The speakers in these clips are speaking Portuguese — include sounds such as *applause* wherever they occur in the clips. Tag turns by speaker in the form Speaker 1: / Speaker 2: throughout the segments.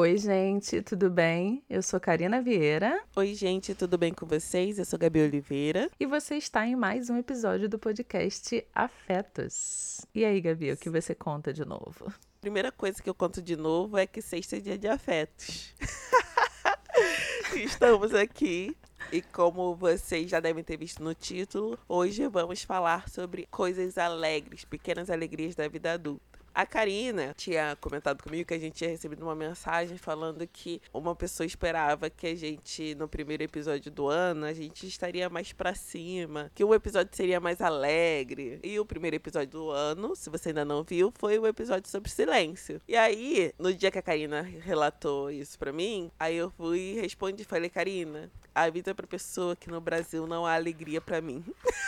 Speaker 1: Oi, gente, tudo bem? Eu sou Karina Vieira.
Speaker 2: Oi, gente, tudo bem com vocês? Eu sou Gabi Oliveira.
Speaker 1: E você está em mais um episódio do podcast Afetos. E aí, Gabi, o que você conta de novo?
Speaker 2: Primeira coisa que eu conto de novo é que sexta é dia de afetos. *laughs* Estamos aqui e como vocês já devem ter visto no título, hoje vamos falar sobre coisas alegres, pequenas alegrias da vida adulta. A Karina tinha comentado comigo que a gente tinha recebido uma mensagem falando que uma pessoa esperava que a gente, no primeiro episódio do ano, a gente estaria mais pra cima, que o episódio seria mais alegre. E o primeiro episódio do ano, se você ainda não viu, foi o episódio sobre silêncio. E aí, no dia que a Karina relatou isso pra mim, aí eu fui e respondi, falei, Karina, avisa pra pessoa que no Brasil não há alegria para mim. *laughs*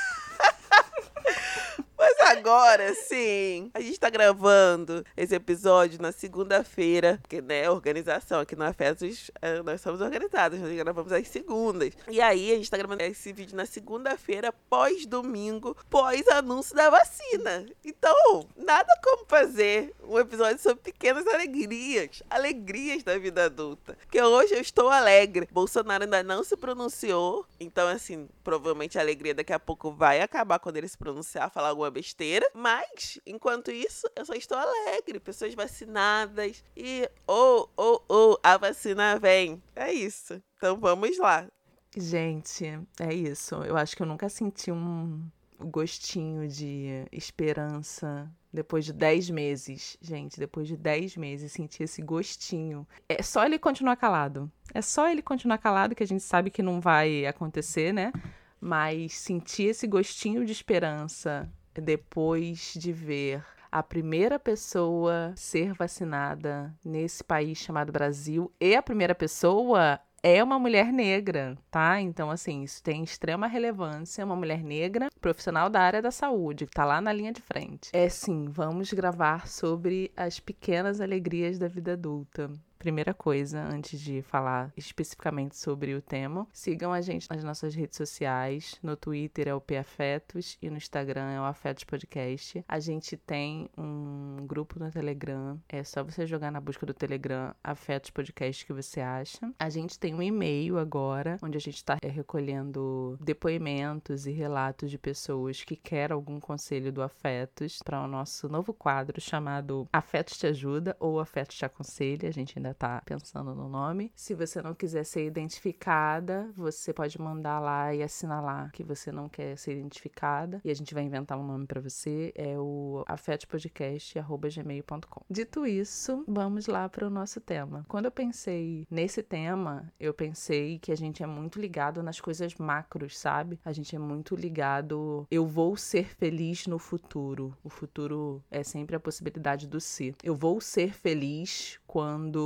Speaker 2: agora sim, a gente tá gravando esse episódio na segunda-feira, porque, né, organização aqui no Afetos, é, nós somos organizados, nós gravamos às segundas. E aí, a gente tá gravando esse vídeo na segunda-feira, pós-domingo, pós-anúncio da vacina. Então, nada como fazer um episódio sobre pequenas alegrias, alegrias da vida adulta. Que hoje eu estou alegre. Bolsonaro ainda não se pronunciou, então, assim, provavelmente a alegria daqui a pouco vai acabar quando ele se pronunciar, falar alguma besteira besteira. Mas, enquanto isso, eu só estou alegre. Pessoas vacinadas. E, ou, ou, ou, a vacina vem. É isso. Então vamos lá.
Speaker 1: Gente, é isso. Eu acho que eu nunca senti um gostinho de esperança depois de 10 meses. Gente, depois de 10 meses, senti esse gostinho. É só ele continuar calado. É só ele continuar calado que a gente sabe que não vai acontecer, né? Mas sentir esse gostinho de esperança depois de ver a primeira pessoa ser vacinada nesse país chamado Brasil e a primeira pessoa é uma mulher negra, tá? Então, assim, isso tem extrema relevância. Uma mulher negra, profissional da área da saúde, que tá lá na linha de frente. É sim, vamos gravar sobre as pequenas alegrias da vida adulta. Primeira coisa, antes de falar especificamente sobre o tema, sigam a gente nas nossas redes sociais. No Twitter é o PAfetos e no Instagram é o Afetos Podcast. A gente tem um grupo no Telegram. É só você jogar na busca do Telegram Afetos Podcast que você acha. A gente tem um e-mail agora, onde a gente está recolhendo depoimentos e relatos de pessoas que querem algum conselho do Afetos para o nosso novo quadro chamado Afetos Te Ajuda ou Afetos Te Aconselha. A gente ainda ainda tá pensando no nome. Se você não quiser ser identificada, você pode mandar lá e assinalar que você não quer ser identificada e a gente vai inventar um nome para você. É o afetopodcast@gmail.com. Dito isso, vamos lá para o nosso tema. Quando eu pensei nesse tema, eu pensei que a gente é muito ligado nas coisas macros, sabe? A gente é muito ligado eu vou ser feliz no futuro. O futuro é sempre a possibilidade do ser. Eu vou ser feliz quando,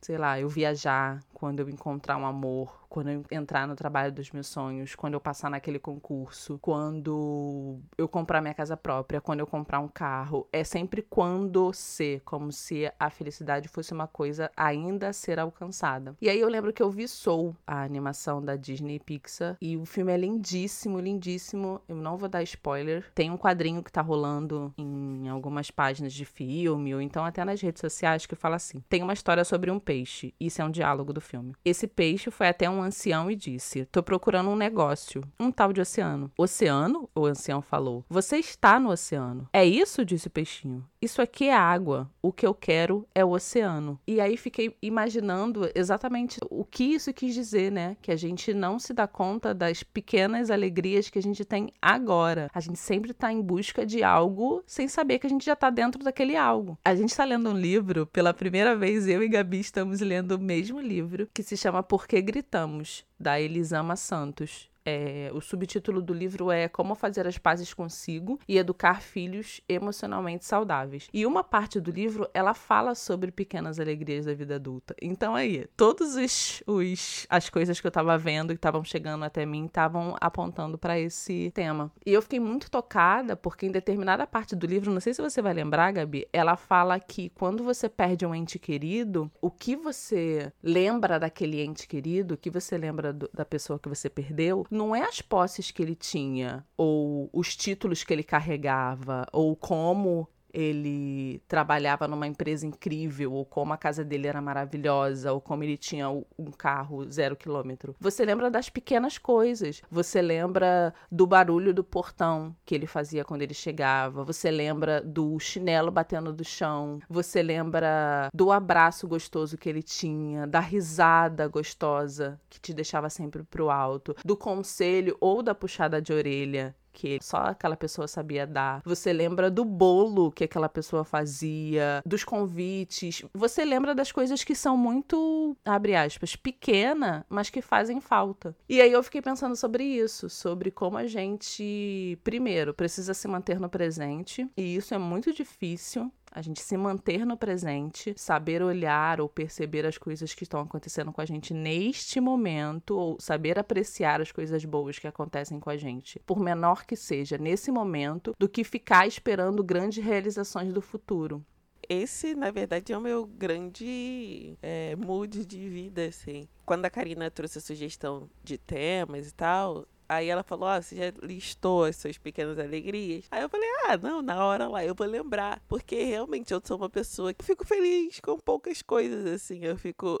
Speaker 1: sei lá, eu viajar, quando eu encontrar um amor, quando eu entrar no trabalho dos meus sonhos, quando eu passar naquele concurso, quando eu comprar minha casa própria, quando eu comprar um carro. É sempre quando ser, como se a felicidade fosse uma coisa ainda a ser alcançada. E aí eu lembro que eu vi Soul, a animação da Disney Pixar, e o filme é lindíssimo, lindíssimo. Eu não vou dar spoiler. Tem um quadrinho que tá rolando em algumas páginas de filme, ou então até nas redes sociais, que fala assim: tem uma história sobre um peixe. Isso é um diálogo do filme. Esse peixe foi até um um ancião e disse: Tô procurando um negócio, um tal de oceano. Oceano? O ancião falou. Você está no oceano. É isso? disse o peixinho. Isso aqui é água. O que eu quero é o oceano. E aí fiquei imaginando exatamente o que isso quis dizer, né? Que a gente não se dá conta das pequenas alegrias que a gente tem agora. A gente sempre tá em busca de algo sem saber que a gente já tá dentro daquele algo. A gente tá lendo um livro, pela primeira vez eu e Gabi estamos lendo o mesmo livro, que se chama Por que Gritamos da Elisama Santos. É, o subtítulo do livro é Como Fazer as Pazes Consigo e Educar Filhos Emocionalmente Saudáveis. E uma parte do livro ela fala sobre pequenas alegrias da vida adulta. Então aí, todos os, os as coisas que eu tava vendo que estavam chegando até mim estavam apontando para esse tema. E eu fiquei muito tocada porque em determinada parte do livro, não sei se você vai lembrar, Gabi, ela fala que quando você perde um ente querido, o que você lembra daquele ente querido, o que você lembra do, da pessoa que você perdeu, não é as posses que ele tinha, ou os títulos que ele carregava, ou como ele trabalhava numa empresa incrível, ou como a casa dele era maravilhosa, ou como ele tinha um carro zero quilômetro. Você lembra das pequenas coisas. Você lembra do barulho do portão que ele fazia quando ele chegava. Você lembra do chinelo batendo do chão. Você lembra do abraço gostoso que ele tinha, da risada gostosa que te deixava sempre pro alto, do conselho ou da puxada de orelha que só aquela pessoa sabia dar. Você lembra do bolo que aquela pessoa fazia, dos convites. Você lembra das coisas que são muito, abre aspas, pequena, mas que fazem falta. E aí eu fiquei pensando sobre isso, sobre como a gente, primeiro, precisa se manter no presente, e isso é muito difícil a gente se manter no presente, saber olhar ou perceber as coisas que estão acontecendo com a gente neste momento, ou saber apreciar as coisas boas que acontecem com a gente, por menor que seja nesse momento, do que ficar esperando grandes realizações do futuro
Speaker 2: esse, na verdade, é o meu grande é, mood de vida, assim. Quando a Karina trouxe a sugestão de temas e tal, Aí ela falou: Ah, você já listou as suas pequenas alegrias? Aí eu falei: Ah, não, na hora lá eu vou lembrar. Porque realmente eu sou uma pessoa que fico feliz com poucas coisas, assim. Eu fico.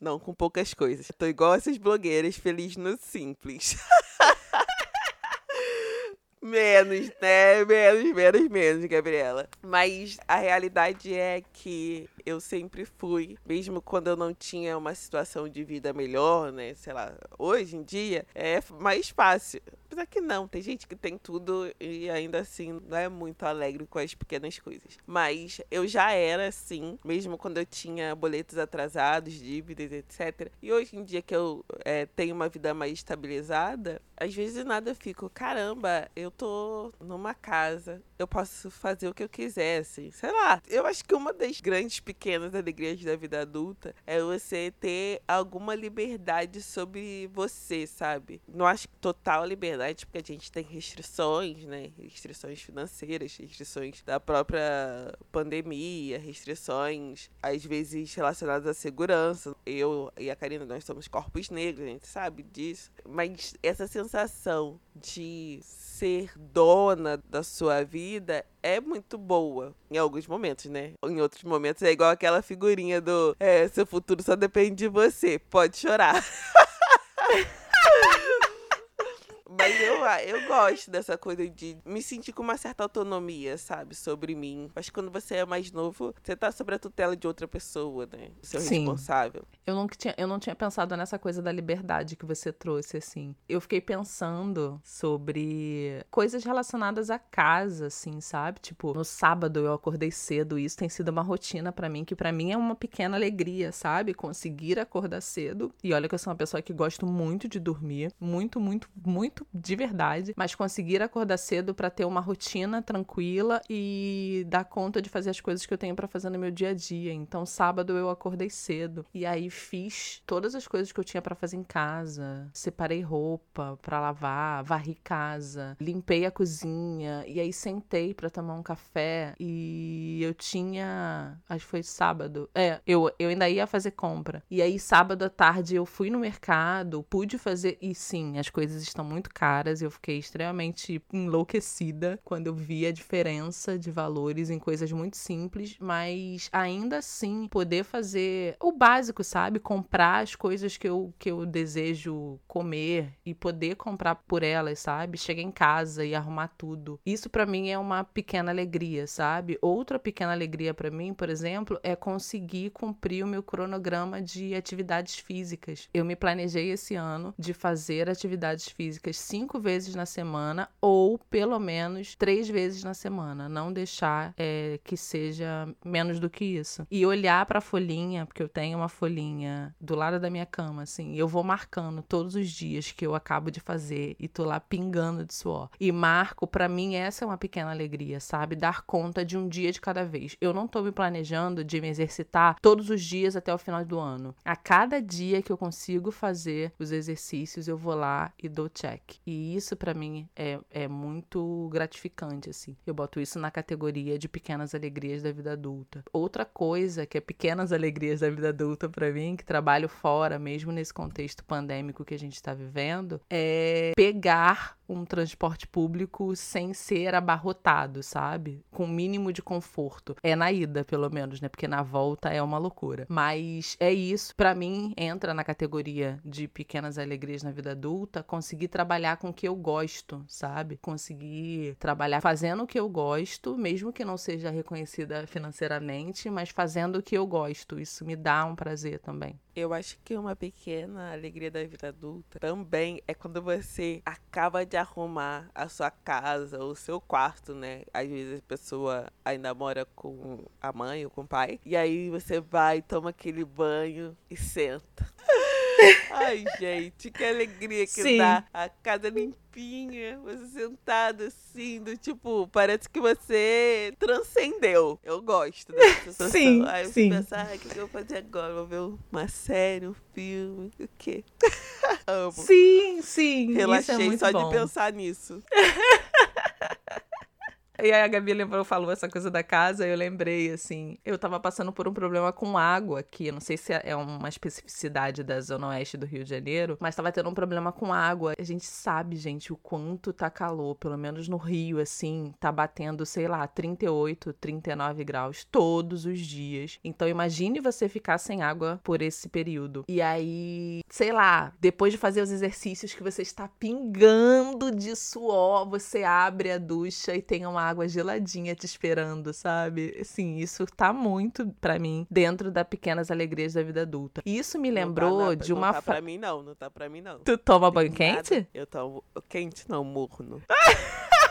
Speaker 2: Não, com poucas coisas. Eu tô igual essas blogueiras, feliz no simples. *laughs* Menos, né? Menos, menos, menos, Gabriela. Mas a realidade é que eu sempre fui, mesmo quando eu não tinha uma situação de vida melhor, né? Sei lá, hoje em dia é mais fácil. Apesar que não, tem gente que tem tudo e ainda assim não é muito alegre com as pequenas coisas. Mas eu já era assim, mesmo quando eu tinha boletos atrasados, dívidas, etc. E hoje em dia que eu é, tenho uma vida mais estabilizada, às vezes nada eu fico, caramba, eu tô numa casa, eu posso fazer o que eu quiser, assim. Sei lá, eu acho que uma das grandes pequenas alegrias da vida adulta é você ter alguma liberdade sobre você, sabe? Não acho que total liberdade porque a gente tem restrições, né? Restrições financeiras, restrições da própria pandemia, restrições, às vezes, relacionadas à segurança. Eu e a Karina, nós somos corpos negros, a gente sabe disso. Mas essa sensação de ser dona da sua vida é muito boa em alguns momentos, né? Em outros momentos é igual aquela figurinha do é, seu futuro só depende de você, pode chorar. *laughs* Mas eu, ah, eu gosto dessa coisa de me sentir com uma certa autonomia, sabe? Sobre mim. Acho que quando você é mais novo, você tá sobre a tutela de outra pessoa, né? Seu Sim. responsável.
Speaker 1: Eu não, tinha, eu não tinha pensado nessa coisa da liberdade que você trouxe, assim. Eu fiquei pensando sobre coisas relacionadas à casa, assim, sabe? Tipo, no sábado eu acordei cedo e isso tem sido uma rotina para mim, que para mim é uma pequena alegria, sabe? Conseguir acordar cedo. E olha que eu sou uma pessoa que gosto muito de dormir. Muito, muito, muito muito de verdade, mas conseguir acordar cedo para ter uma rotina tranquila e dar conta de fazer as coisas que eu tenho para fazer no meu dia a dia. Então, sábado eu acordei cedo e aí fiz todas as coisas que eu tinha para fazer em casa. Separei roupa para lavar, varri casa, limpei a cozinha e aí sentei para tomar um café e eu tinha, acho que foi sábado. É, eu eu ainda ia fazer compra. E aí sábado à tarde eu fui no mercado, pude fazer e sim, as coisas estão muito caras e eu fiquei extremamente enlouquecida quando eu vi a diferença de valores em coisas muito simples, mas ainda assim poder fazer o básico, sabe? Comprar as coisas que eu, que eu desejo comer e poder comprar por elas, sabe? Chegar em casa e arrumar tudo. Isso para mim é uma pequena alegria, sabe? Outra pequena alegria para mim, por exemplo, é conseguir cumprir o meu cronograma de atividades físicas. Eu me planejei esse ano de fazer atividades físicas cinco vezes na semana ou pelo menos três vezes na semana. Não deixar é, que seja menos do que isso. E olhar para a folhinha, porque eu tenho uma folhinha do lado da minha cama, assim, eu vou marcando todos os dias que eu acabo de fazer e tô lá pingando de suor. E marco, para mim, essa é uma pequena alegria, sabe? Dar conta de um dia de cada vez. Eu não tô me planejando de me exercitar todos os dias até o final do ano. A cada dia que eu consigo fazer os exercícios, eu vou lá e dou check. E isso para mim é, é muito gratificante, assim. Eu boto isso na categoria de pequenas alegrias da vida adulta. Outra coisa que é pequenas alegrias da vida adulta para mim, que trabalho fora, mesmo nesse contexto pandêmico que a gente está vivendo, é pegar um transporte público sem ser abarrotado, sabe? Com o mínimo de conforto. É na ida, pelo menos, né? Porque na volta é uma loucura. Mas é isso. Para mim, entra na categoria de pequenas alegrias na vida adulta, conseguir trabalhar com o que eu gosto, sabe? Conseguir trabalhar fazendo o que eu gosto, mesmo que não seja reconhecida financeiramente, mas fazendo o que eu gosto. Isso me dá um prazer também.
Speaker 2: Eu acho que uma pequena alegria da vida adulta também é quando você acaba de arrumar a sua casa, o seu quarto, né? Às vezes a pessoa ainda mora com a mãe ou com o pai. E aí você vai, toma aquele banho e senta. Ai, gente, que alegria que Sim. dá. A casa limpinha, você sentado assim, do tipo, parece que você transcendeu. Eu gosto dessa *laughs* sensação.
Speaker 1: Sim,
Speaker 2: Aí
Speaker 1: sim.
Speaker 2: você pensa, ah, o que, que eu vou fazer agora? Vou ver uma série, um filme, o quê? *laughs* Amo.
Speaker 1: Sim, sim.
Speaker 2: Relaxei
Speaker 1: isso é
Speaker 2: só
Speaker 1: bom.
Speaker 2: de pensar nisso. *laughs*
Speaker 1: E aí a Gabi lembrou, falou essa coisa da casa, eu lembrei, assim, eu tava passando por um problema com água aqui, não sei se é uma especificidade da zona oeste do Rio de Janeiro, mas tava tendo um problema com água. A gente sabe, gente, o quanto tá calor, pelo menos no Rio, assim, tá batendo, sei lá, 38, 39 graus todos os dias. Então imagine você ficar sem água por esse período. E aí, sei lá, depois de fazer os exercícios que você está pingando de suor, você abre a ducha e tem uma água geladinha te esperando, sabe? Assim, isso tá muito para mim dentro das pequenas alegrias da vida adulta. E isso me lembrou
Speaker 2: não tá,
Speaker 1: de uma
Speaker 2: Não tá
Speaker 1: fra...
Speaker 2: pra mim, não. Não tá pra mim, não.
Speaker 1: Tu toma banho quente?
Speaker 2: Eu tomo. Quente não, morno. *laughs*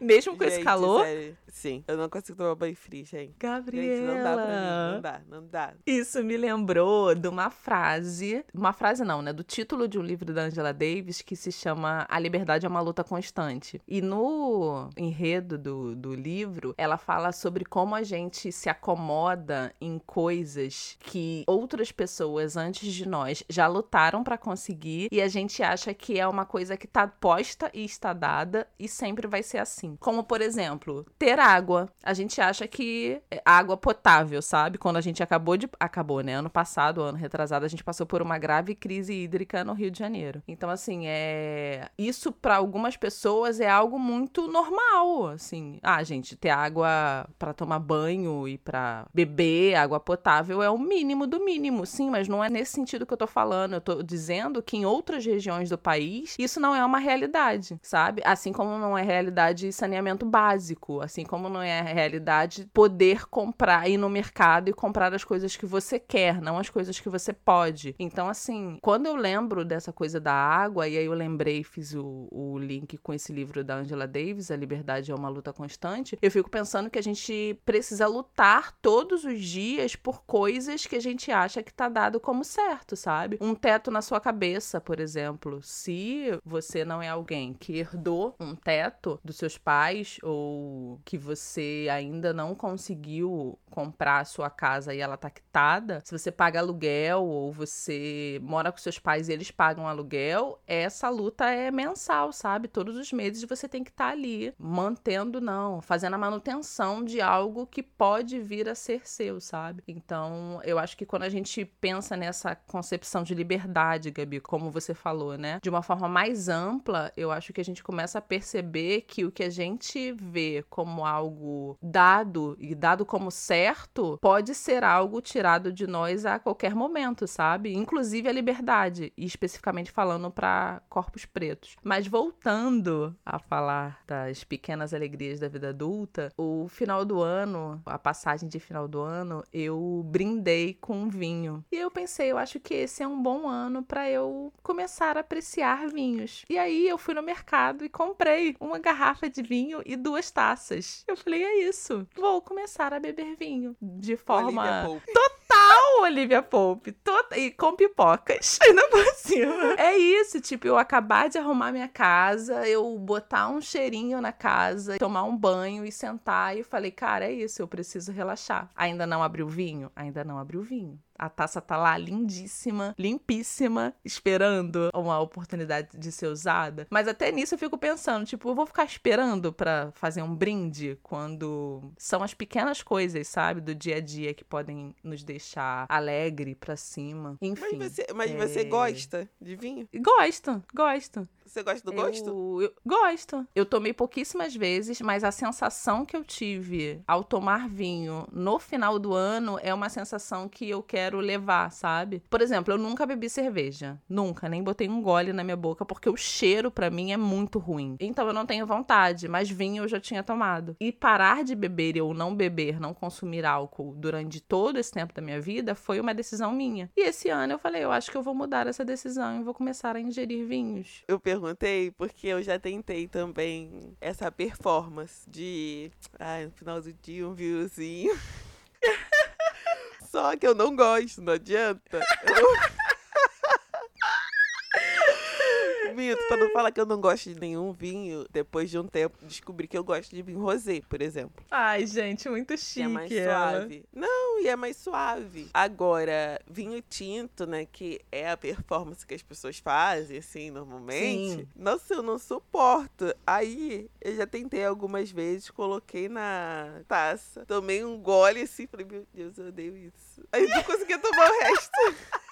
Speaker 1: Mesmo com esse
Speaker 2: Gente,
Speaker 1: calor?
Speaker 2: sério. Sim, eu não consigo tomar banho frio, gente.
Speaker 1: Gabriela.
Speaker 2: Gente, não dá pra mim. Não dá, não dá.
Speaker 1: Isso me lembrou de uma frase, uma frase não, né? Do título de um livro da Angela Davis que se chama A Liberdade é uma Luta Constante. E no enredo do, do livro, ela fala sobre como a gente se acomoda em coisas que outras pessoas antes de nós já lutaram pra conseguir e a gente acha que é uma coisa que tá posta e está dada e sempre vai ser assim. Como, por exemplo, ter água. A gente acha que é água potável, sabe? Quando a gente acabou de. Acabou, né? Ano passado, ano retrasado, a gente passou por uma grave crise hídrica no Rio de Janeiro. Então, assim, é. Isso para algumas pessoas é algo muito normal, assim. Ah, gente, ter água para tomar banho e para beber, água potável é o mínimo do mínimo. Sim, mas não é nesse sentido que eu tô falando. Eu tô dizendo que em outras regiões do país isso não é uma realidade, sabe? Assim como não é realidade saneamento básico, assim como não é a realidade poder comprar, ir no mercado e comprar as coisas que você quer, não as coisas que você pode. Então, assim, quando eu lembro dessa coisa da água, e aí eu lembrei, fiz o, o link com esse livro da Angela Davis, A Liberdade é uma Luta Constante, eu fico pensando que a gente precisa lutar todos os dias por coisas que a gente acha que tá dado como certo, sabe? Um teto na sua cabeça, por exemplo. Se você não é alguém que herdou um teto dos seus pais ou que você ainda não conseguiu comprar a sua casa e ela tá quitada, se você paga aluguel ou você mora com seus pais e eles pagam aluguel, essa luta é mensal, sabe? Todos os meses você tem que estar tá ali mantendo, não, fazendo a manutenção de algo que pode vir a ser seu, sabe? Então, eu acho que quando a gente pensa nessa concepção de liberdade, Gabi, como você falou, né? De uma forma mais ampla, eu acho que a gente começa a perceber que o que a gente vê como algo dado e dado como certo pode ser algo tirado de nós a qualquer momento, sabe? Inclusive a liberdade, e especificamente falando para corpos pretos. Mas voltando a falar das pequenas alegrias da vida adulta, o final do ano, a passagem de final do ano, eu brindei com vinho. E eu pensei, eu acho que esse é um bom ano para eu começar a apreciar vinhos. E aí eu fui no mercado e comprei uma garrafa de vinho e duas taças. Eu falei, é isso. Vou começar a beber vinho de forma
Speaker 2: Olivia
Speaker 1: Total, Olivia Pope. Tot... E com pipocas. Ainda por cima. É isso, tipo, eu acabar de arrumar minha casa, eu botar um cheirinho na casa, tomar um banho e sentar e falei, cara, é isso, eu preciso relaxar. Ainda não abriu vinho? Ainda não abriu vinho. A taça tá lá lindíssima, limpíssima, esperando uma oportunidade de ser usada. Mas até nisso eu fico pensando, tipo, eu vou ficar esperando para fazer um brinde quando são as pequenas coisas, sabe, do dia a dia que podem nos deixar alegre para cima. Enfim.
Speaker 2: Mas você, mas
Speaker 1: é...
Speaker 2: você gosta de vinho?
Speaker 1: Gosto, gosto.
Speaker 2: Você gosta do gosto?
Speaker 1: Eu, eu, gosto. Eu tomei pouquíssimas vezes, mas a sensação que eu tive ao tomar vinho no final do ano é uma sensação que eu quero levar, sabe? Por exemplo, eu nunca bebi cerveja. Nunca, nem botei um gole na minha boca, porque o cheiro para mim é muito ruim. Então eu não tenho vontade, mas vinho eu já tinha tomado. E parar de beber ou não beber, não consumir álcool durante todo esse tempo da minha vida foi uma decisão minha. E esse ano eu falei, eu acho que eu vou mudar essa decisão e vou começar a ingerir vinhos.
Speaker 2: Eu perguntei porque eu já tentei também essa performance de, ai, no final do dia um vinhozinho. *laughs* Só que eu não gosto, não adianta. Eu... Minto, pra não falar que eu não gosto de nenhum vinho, depois de um tempo descobri que eu gosto de vinho rosé, por exemplo.
Speaker 1: Ai, gente, muito chique.
Speaker 2: é mais
Speaker 1: ela.
Speaker 2: suave. Não, e é mais suave. Agora, vinho tinto, né, que é a performance que as pessoas fazem, assim, normalmente.
Speaker 1: Sim.
Speaker 2: Nossa, eu não suporto. Aí, eu já tentei algumas vezes, coloquei na taça, tomei um gole assim, falei, meu Deus, eu odeio isso. Aí não conseguia tomar o resto. *laughs*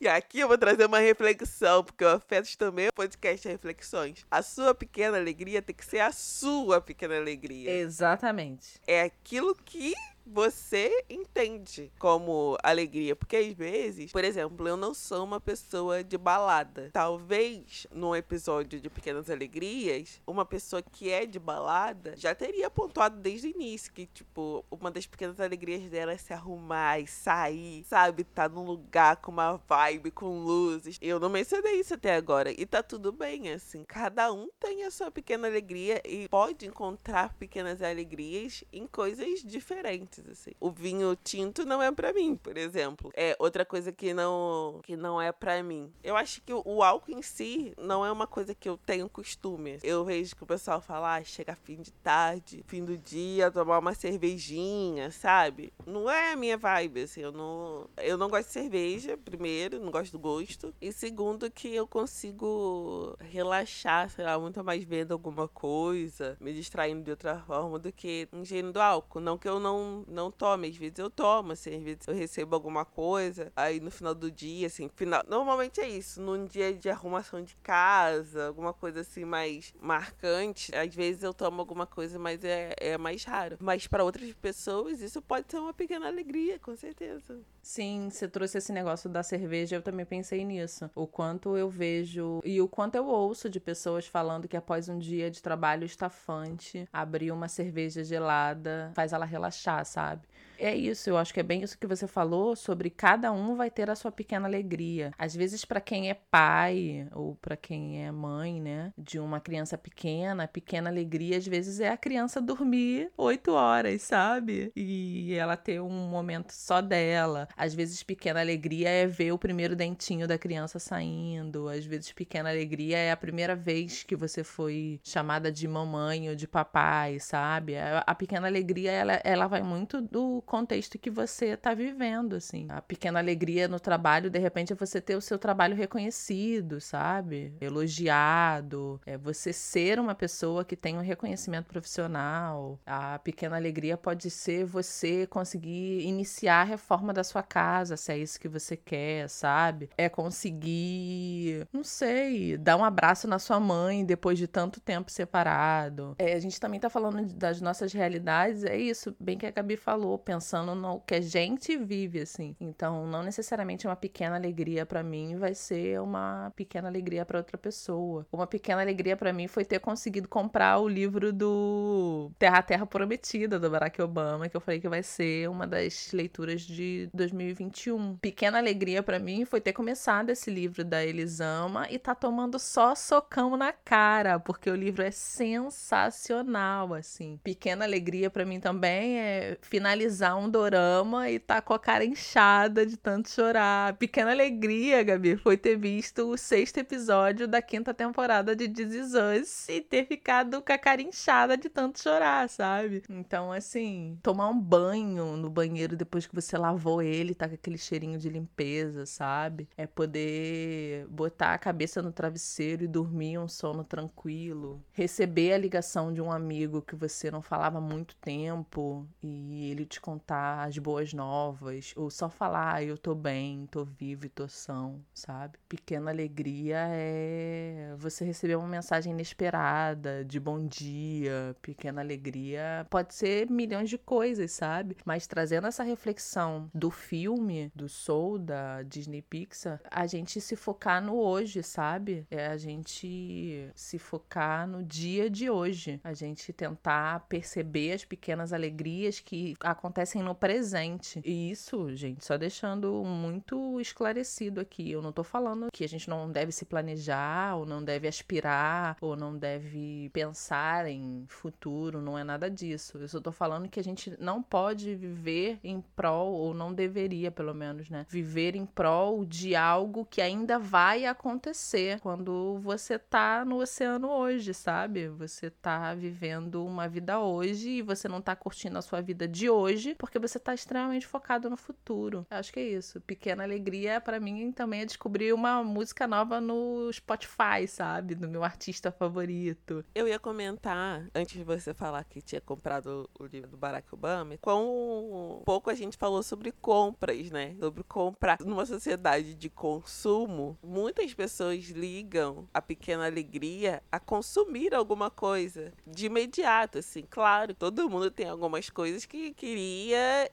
Speaker 2: E aqui eu vou trazer uma reflexão, porque o Afetos também é um podcast de reflexões. A sua pequena alegria tem que ser a sua pequena alegria.
Speaker 1: Exatamente.
Speaker 2: É aquilo que você entende como alegria. Porque às vezes, por exemplo, eu não sou uma pessoa de balada. Talvez num episódio de Pequenas Alegrias, uma pessoa que é de balada já teria pontuado desde o início que, tipo, uma das pequenas alegrias dela é se arrumar e sair, sabe? Tá num lugar com uma vibe, com luzes. Eu não mencionei isso até agora. E tá tudo bem, assim. Cada um tem a sua pequena alegria e pode encontrar pequenas alegrias em coisas diferentes assim. O vinho tinto não é para mim, por exemplo. É outra coisa que não que não é para mim. Eu acho que o, álcool em si não é uma coisa que eu tenho costume. Eu vejo que o pessoal fala, ah, chega fim de tarde, fim do dia, tomar uma cervejinha, sabe? Não é a minha vibe, assim, eu não eu não gosto de cerveja, primeiro, não gosto do gosto, e segundo que eu consigo relaxar, sei lá, muito mais vendo alguma coisa, me distraindo de outra forma do que ingerindo álcool, não que eu não não tome. Às vezes eu tomo, assim, às vezes eu recebo alguma coisa, aí no final do dia, assim, final. Normalmente é isso, num dia de arrumação de casa, alguma coisa assim mais marcante. Às vezes eu tomo alguma coisa, mas é, é mais raro. Mas para outras pessoas, isso pode ser uma pequena alegria, com certeza.
Speaker 1: Sim, você trouxe esse negócio da cerveja, eu também pensei nisso. O quanto eu vejo e o quanto eu ouço de pessoas falando que após um dia de trabalho estafante, abrir uma cerveja gelada faz ela relaxar, sabe? É isso, eu acho que é bem isso que você falou sobre cada um vai ter a sua pequena alegria. Às vezes para quem é pai ou para quem é mãe, né, de uma criança pequena, a pequena alegria às vezes é a criança dormir oito horas, sabe? E ela ter um momento só dela. Às vezes pequena alegria é ver o primeiro dentinho da criança saindo. Às vezes pequena alegria é a primeira vez que você foi chamada de mamãe ou de papai, sabe? A pequena alegria ela, ela vai muito do contexto que você está vivendo, assim. A pequena alegria no trabalho, de repente, é você ter o seu trabalho reconhecido, sabe? Elogiado, é você ser uma pessoa que tem um reconhecimento profissional. A pequena alegria pode ser você conseguir iniciar a reforma da sua casa, se é isso que você quer, sabe? É conseguir, não sei, dar um abraço na sua mãe depois de tanto tempo separado. É, a gente também tá falando das nossas realidades, é isso, bem que a Gabi falou, pensando no que a gente vive, assim. Então, não necessariamente uma pequena alegria para mim vai ser uma pequena alegria para outra pessoa. Uma pequena alegria para mim foi ter conseguido comprar o livro do Terra Terra Prometida do Barack Obama, que eu falei que vai ser uma das leituras de 2021. Pequena alegria para mim foi ter começado esse livro da Elisama e tá tomando só socão na cara, porque o livro é sensacional, assim. Pequena alegria para mim também é finalizar pegar um dorama e tá com a cara inchada de tanto chorar. Pequena alegria, Gabi, foi ter visto o sexto episódio da quinta temporada de This Is Us e ter ficado com a cara inchada de tanto chorar, sabe? Então, assim, tomar um banho no banheiro depois que você lavou ele, tá com aquele cheirinho de limpeza, sabe? É poder botar a cabeça no travesseiro e dormir um sono tranquilo. Receber a ligação de um amigo que você não falava há muito tempo e ele te contar as boas novas, ou só falar, ah, eu tô bem, tô vivo e tô são, sabe? Pequena alegria é você receber uma mensagem inesperada de bom dia, pequena alegria pode ser milhões de coisas, sabe? Mas trazendo essa reflexão do filme, do Soul, da Disney Pixar, a gente se focar no hoje, sabe? É a gente se focar no dia de hoje, a gente tentar perceber as pequenas alegrias que acontecem no presente. E isso, gente, só deixando muito esclarecido aqui. Eu não tô falando que a gente não deve se planejar, ou não deve aspirar, ou não deve pensar em futuro, não é nada disso. Eu só tô falando que a gente não pode viver em prol, ou não deveria, pelo menos, né? Viver em prol de algo que ainda vai acontecer quando você tá no oceano hoje, sabe? Você tá vivendo uma vida hoje e você não tá curtindo a sua vida de hoje porque você tá extremamente focado no futuro. Eu acho que é isso. Pequena alegria para mim também é descobrir uma música nova no Spotify, sabe? Do meu artista favorito.
Speaker 2: Eu ia comentar, antes de você falar que tinha comprado o livro do Barack Obama, quão pouco a gente falou sobre compras, né? Sobre comprar. Numa sociedade de consumo, muitas pessoas ligam a pequena alegria a consumir alguma coisa de imediato, assim. Claro, todo mundo tem algumas coisas que queria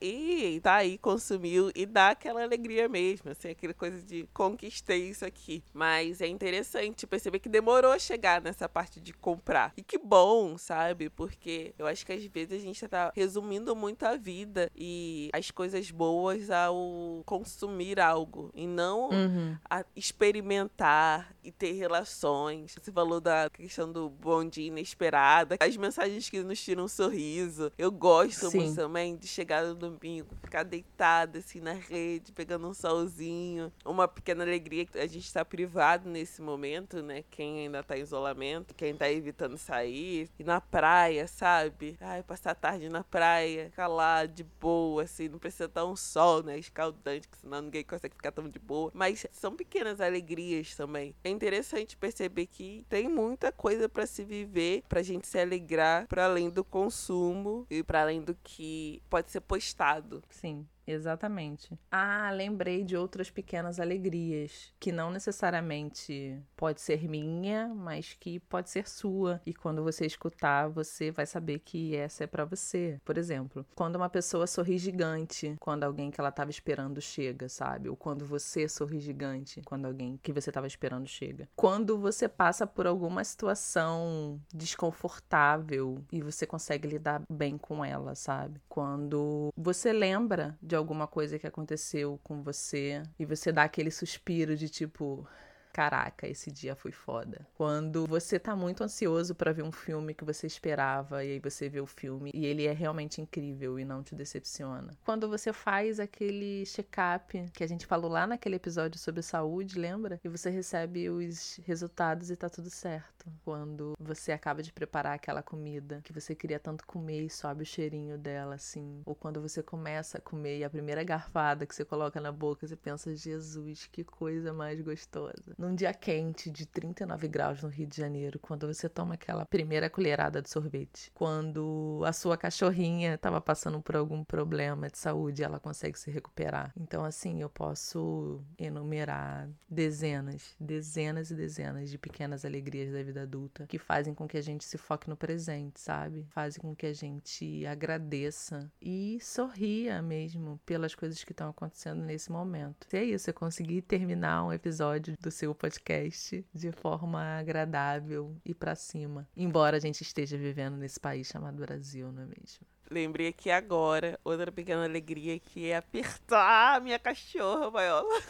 Speaker 2: e tá aí, consumiu e dá aquela alegria mesmo, assim, aquela coisa de conquistei isso aqui. Mas é interessante perceber que demorou a chegar nessa parte de comprar. E que bom, sabe? Porque eu acho que às vezes a gente tá resumindo muito a vida e as coisas boas ao consumir algo e não
Speaker 1: uhum.
Speaker 2: a experimentar e ter relações. Você falou da questão do bom dia inesperada, as mensagens que nos tiram um sorriso. Eu gosto
Speaker 1: Sim.
Speaker 2: muito também de chegar no domingo, ficar deitada assim na rede, pegando um solzinho, uma pequena alegria que a gente está privado nesse momento, né? Quem ainda tá em isolamento, quem tá evitando sair, e na praia, sabe? Ai, passar a tarde na praia, ficar lá de boa, assim, não precisa estar um sol, né? Escaldante, que senão ninguém consegue ficar tão de boa. Mas são pequenas alegrias também. É interessante perceber que tem muita coisa para se viver, pra gente se alegrar, para além do consumo e para além do que pode ser postado.
Speaker 1: Sim. Exatamente. Ah, lembrei de outras pequenas alegrias, que não necessariamente pode ser minha, mas que pode ser sua. E quando você escutar, você vai saber que essa é para você. Por exemplo, quando uma pessoa sorri gigante, quando alguém que ela tava esperando chega, sabe? Ou quando você sorri gigante, quando alguém que você tava esperando chega. Quando você passa por alguma situação desconfortável e você consegue lidar bem com ela, sabe? Quando você lembra de alguma coisa que aconteceu com você e você dá aquele suspiro de tipo, caraca, esse dia foi foda. Quando você tá muito ansioso para ver um filme que você esperava e aí você vê o filme e ele é realmente incrível e não te decepciona. Quando você faz aquele check-up que a gente falou lá naquele episódio sobre saúde, lembra? E você recebe os resultados e tá tudo certo. Quando você acaba de preparar aquela comida que você queria tanto comer e sobe o cheirinho dela assim. Ou quando você começa a comer e a primeira garfada que você coloca na boca, você pensa, Jesus, que coisa mais gostosa num dia quente de 39 graus no Rio de Janeiro, quando você toma aquela primeira colherada de sorvete, quando a sua cachorrinha estava passando por algum problema de saúde, ela consegue se recuperar. Então, assim, eu posso enumerar dezenas, dezenas e dezenas de pequenas alegrias da vida adulta que fazem com que a gente se foque no presente, sabe? Fazem com que a gente agradeça e sorria mesmo pelas coisas que estão acontecendo nesse momento. Se é isso, eu consegui terminar um episódio do seu podcast de forma agradável e para cima. Embora a gente esteja vivendo nesse país chamado Brasil, não é mesmo?
Speaker 2: Lembrei aqui agora, outra pequena alegria que é apertar a minha cachorra, Vaiola.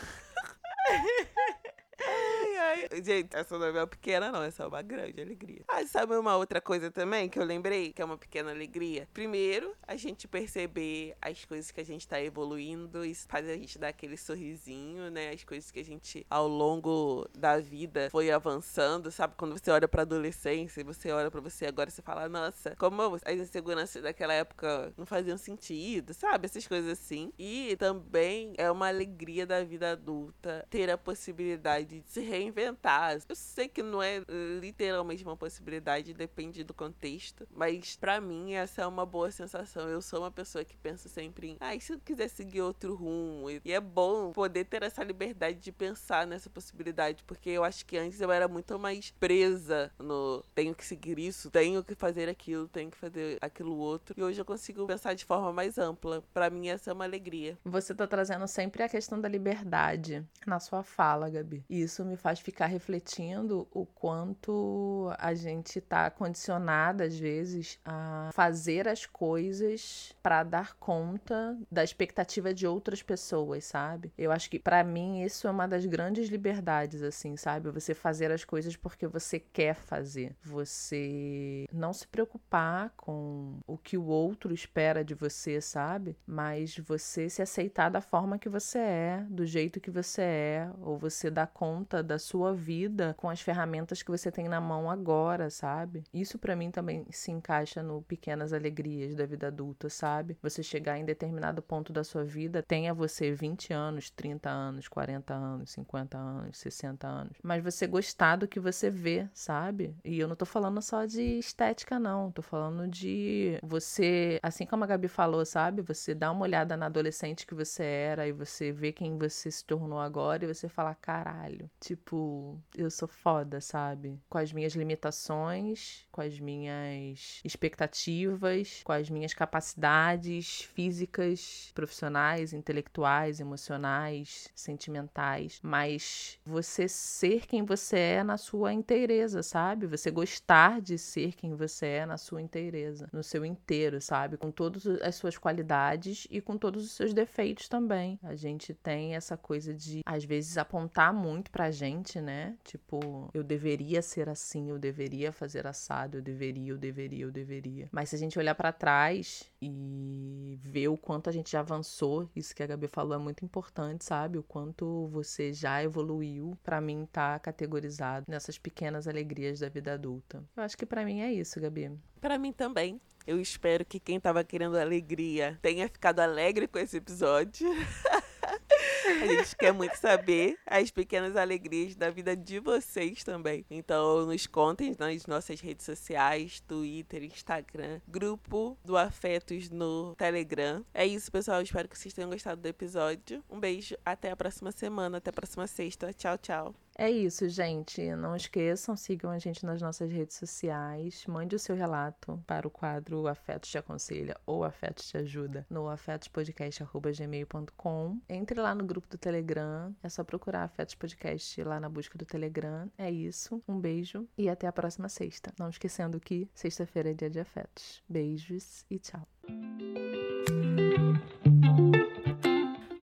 Speaker 2: *laughs* ai, gente, essa não é uma pequena, não, essa é uma grande alegria. Ah, sabe uma outra coisa também que eu lembrei, que é uma pequena alegria? Primeiro, a gente perceber as coisas que a gente tá evoluindo, isso faz a gente dar aquele sorrisinho, né? As coisas que a gente, ao longo da vida, foi avançando, sabe? Quando você olha pra adolescência e você olha pra você agora, você fala, nossa, como as inseguranças daquela época não faziam sentido, sabe? Essas coisas assim. E também é uma alegria da vida adulta ter a possibilidade de se reinventar. Eu sei que não é literalmente uma possibilidade, depende do contexto, mas para mim essa é uma boa sensação. Eu sou uma pessoa que pensa sempre em, ah, e se eu quiser seguir outro rumo? E é bom poder ter essa liberdade de pensar nessa possibilidade, porque eu acho que antes eu era muito mais presa no tenho que seguir isso, tenho que fazer aquilo, tenho que fazer aquilo outro. E hoje eu consigo pensar de forma mais ampla. Para mim essa é uma alegria.
Speaker 1: Você tá trazendo sempre a questão da liberdade na sua fala, Gabi. E isso me faz ficar refletindo o quanto a gente tá condicionada às vezes a fazer as coisas para dar conta da expectativa de outras pessoas, sabe? Eu acho que para mim isso é uma das grandes liberdades assim, sabe? Você fazer as coisas porque você quer fazer. Você não se preocupar com o que o outro espera de você, sabe? Mas você se aceitar da forma que você é, do jeito que você é, ou você dar conta da sua vida com as ferramentas que você tem na mão agora, sabe? Isso para mim também se encaixa no pequenas alegrias da vida adulta, sabe? Você chegar em determinado ponto da sua vida, tenha você 20 anos, 30 anos, 40 anos, 50 anos, 60 anos, mas você gostar do que você vê, sabe? E eu não tô falando só de estética não, tô falando de você, assim como a Gabi falou, sabe? Você dá uma olhada na adolescente que você era e você vê quem você se tornou agora e você fala, caralho, tipo, eu sou foda, sabe? Com as minhas limitações, com as minhas expectativas, com as minhas capacidades físicas, profissionais, intelectuais, emocionais, sentimentais, mas você ser quem você é na sua inteireza, sabe? Você gostar de ser quem você é na sua inteireza, no seu inteiro, sabe? Com todas as suas qualidades e com todos os seus defeitos também. A gente tem essa coisa de, às vezes, apontar muito pra gente, né? Tipo, eu deveria ser assim, eu deveria fazer assado, eu deveria, eu deveria, eu deveria. Mas se a gente olhar para trás e ver o quanto a gente já avançou, isso que a Gabi falou é muito importante, sabe? O quanto você já evoluiu, para mim tá categorizado nessas pequenas alegrias da vida adulta. Eu acho que para mim é isso, Gabi.
Speaker 2: Para mim também. Eu espero que quem tava querendo alegria tenha ficado alegre com esse episódio. *laughs* A gente quer muito saber as pequenas alegrias da vida de vocês também. Então, nos contem nas nossas redes sociais, Twitter, Instagram, grupo do Afetos no Telegram. É isso, pessoal. Espero que vocês tenham gostado do episódio. Um beijo, até a próxima semana, até a próxima sexta. Tchau, tchau.
Speaker 1: É isso, gente. Não esqueçam, sigam a gente nas nossas redes sociais. Mande o seu relato para o quadro Afetos te Aconselha ou Afetos te Ajuda no afetospodcast.gmail.com. Entre lá no grupo do Telegram. É só procurar Afetos Podcast lá na busca do Telegram. É isso. Um beijo e até a próxima sexta. Não esquecendo que sexta-feira é dia de afetos. Beijos e tchau.